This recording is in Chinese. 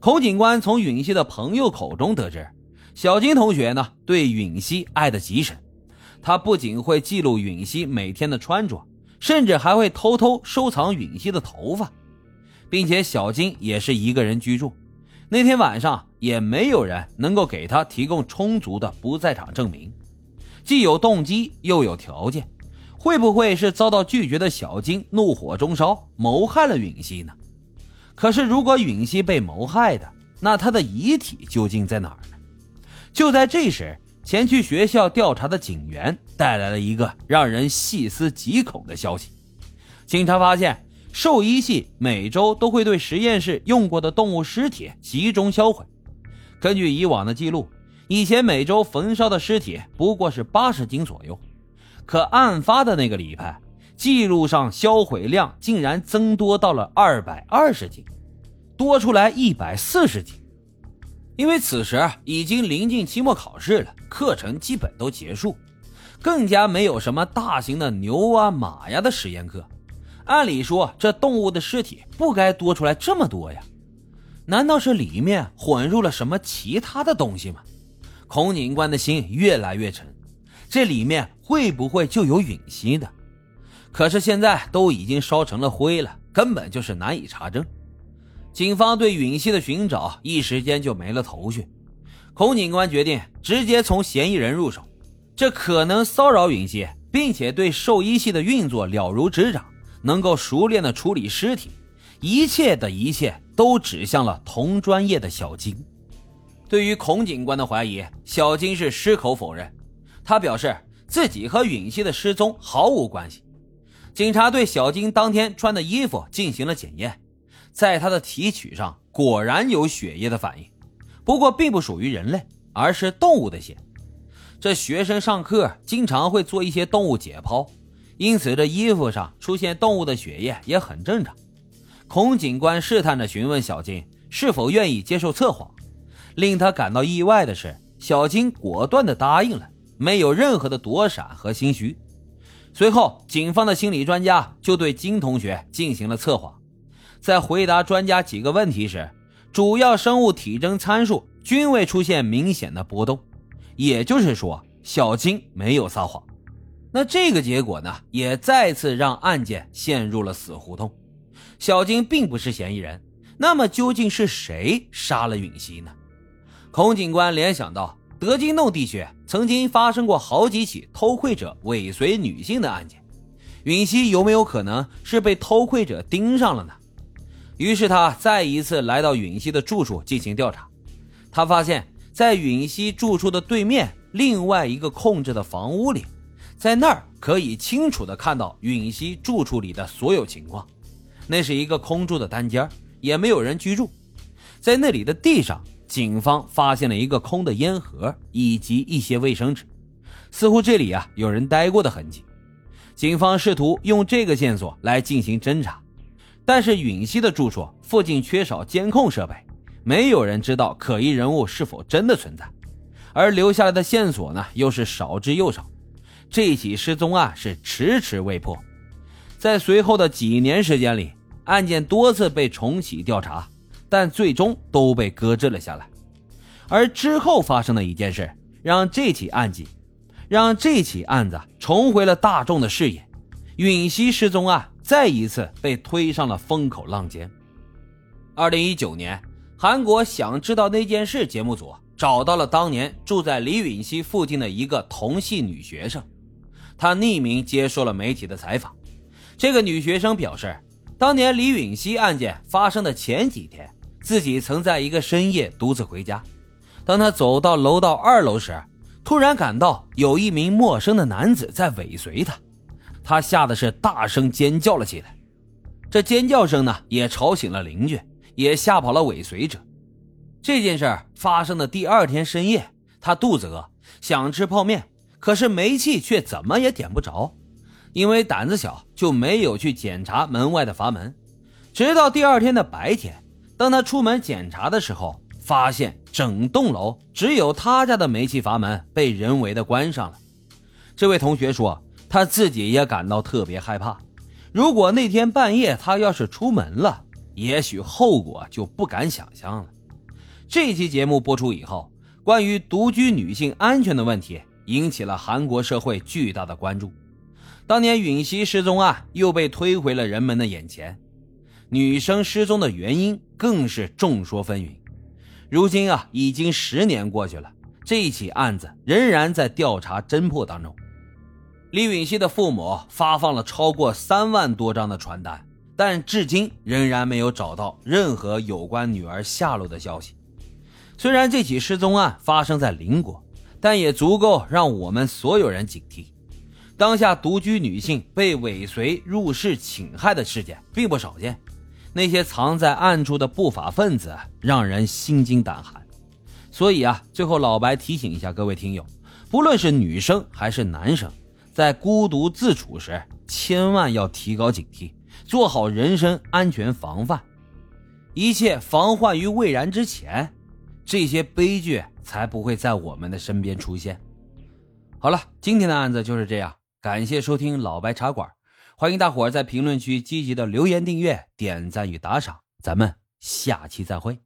孔警官从允熙的朋友口中得知，小金同学呢对允熙爱得极深，他不仅会记录允熙每天的穿着，甚至还会偷偷收藏允熙的头发，并且小金也是一个人居住，那天晚上也没有人能够给他提供充足的不在场证明，既有动机又有条件，会不会是遭到拒绝的小金怒火中烧，谋害了允熙呢？可是，如果允熙被谋害的，那他的遗体究竟在哪儿呢？就在这时，前去学校调查的警员带来了一个让人细思极恐的消息：警察发现，兽医系每周都会对实验室用过的动物尸体集中销毁。根据以往的记录，以前每周焚烧的尸体不过是八十斤左右，可案发的那个礼拜。记录上销毁量竟然增多到了二百二十斤，多出来一百四十斤。因为此时已经临近期末考试了，课程基本都结束，更加没有什么大型的牛啊马呀的实验课。按理说，这动物的尸体不该多出来这么多呀？难道是里面混入了什么其他的东西吗？孔警官的心越来越沉，这里面会不会就有陨星呢？可是现在都已经烧成了灰了，根本就是难以查证。警方对允熙的寻找一时间就没了头绪。孔警官决定直接从嫌疑人入手，这可能骚扰允熙，并且对兽医系的运作了如指掌，能够熟练的处理尸体，一切的一切都指向了同专业的小金。对于孔警官的怀疑，小金是矢口否认，他表示自己和允熙的失踪毫无关系。警察对小金当天穿的衣服进行了检验，在他的提取上果然有血液的反应，不过并不属于人类，而是动物的血。这学生上课经常会做一些动物解剖，因此这衣服上出现动物的血液也很正常。孔警官试探着询问小金是否愿意接受测谎，令他感到意外的是，小金果断地答应了，没有任何的躲闪和心虚。随后，警方的心理专家就对金同学进行了测谎。在回答专家几个问题时，主要生物体征参数均未出现明显的波动，也就是说，小金没有撒谎。那这个结果呢，也再次让案件陷入了死胡同。小金并不是嫌疑人，那么究竟是谁杀了允熙呢？孔警官联想到。德金洞地区曾经发生过好几起偷窥者尾随女性的案件，允熙有没有可能是被偷窥者盯上了呢？于是他再一次来到允熙的住处进行调查。他发现，在允熙住处的对面另外一个空置的房屋里，在那儿可以清楚的看到允熙住处里的所有情况。那是一个空住的单间，也没有人居住。在那里的地上。警方发现了一个空的烟盒以及一些卫生纸，似乎这里啊有人待过的痕迹。警方试图用这个线索来进行侦查，但是允熙的住处附近缺少监控设备，没有人知道可疑人物是否真的存在，而留下来的线索呢又是少之又少。这起失踪案是迟迟未破，在随后的几年时间里，案件多次被重启调查。但最终都被搁置了下来，而之后发生的一件事，让这起案件，让这起案子重回了大众的视野。允熙失踪案再一次被推上了风口浪尖。二零一九年，韩国想知道那件事节目组找到了当年住在李允熙附近的一个同系女学生，她匿名接受了媒体的采访。这个女学生表示，当年李允熙案件发生的前几天。自己曾在一个深夜独自回家，当他走到楼道二楼时，突然感到有一名陌生的男子在尾随他，他吓得是大声尖叫了起来。这尖叫声呢，也吵醒了邻居，也吓跑了尾随者。这件事发生的第二天深夜，他肚子饿，想吃泡面，可是煤气却怎么也点不着，因为胆子小，就没有去检查门外的阀门，直到第二天的白天。当他出门检查的时候，发现整栋楼只有他家的煤气阀门被人为的关上了。这位同学说，他自己也感到特别害怕。如果那天半夜他要是出门了，也许后果就不敢想象了。这期节目播出以后，关于独居女性安全的问题引起了韩国社会巨大的关注。当年允熙失踪案又被推回了人们的眼前，女生失踪的原因更是众说纷纭。如今啊，已经十年过去了，这起案子仍然在调查侦破当中。李允熙的父母发放了超过三万多张的传单，但至今仍然没有找到任何有关女儿下落的消息。虽然这起失踪案发生在邻国，但也足够让我们所有人警惕。当下独居女性被尾随入室侵害的事件并不少见，那些藏在暗处的不法分子让人心惊胆寒。所以啊，最后老白提醒一下各位听友，不论是女生还是男生，在孤独自处时，千万要提高警惕，做好人身安全防范。一切防患于未然之前，这些悲剧才不会在我们的身边出现。好了，今天的案子就是这样。感谢收听老白茶馆，欢迎大伙儿在评论区积极的留言、订阅、点赞与打赏，咱们下期再会。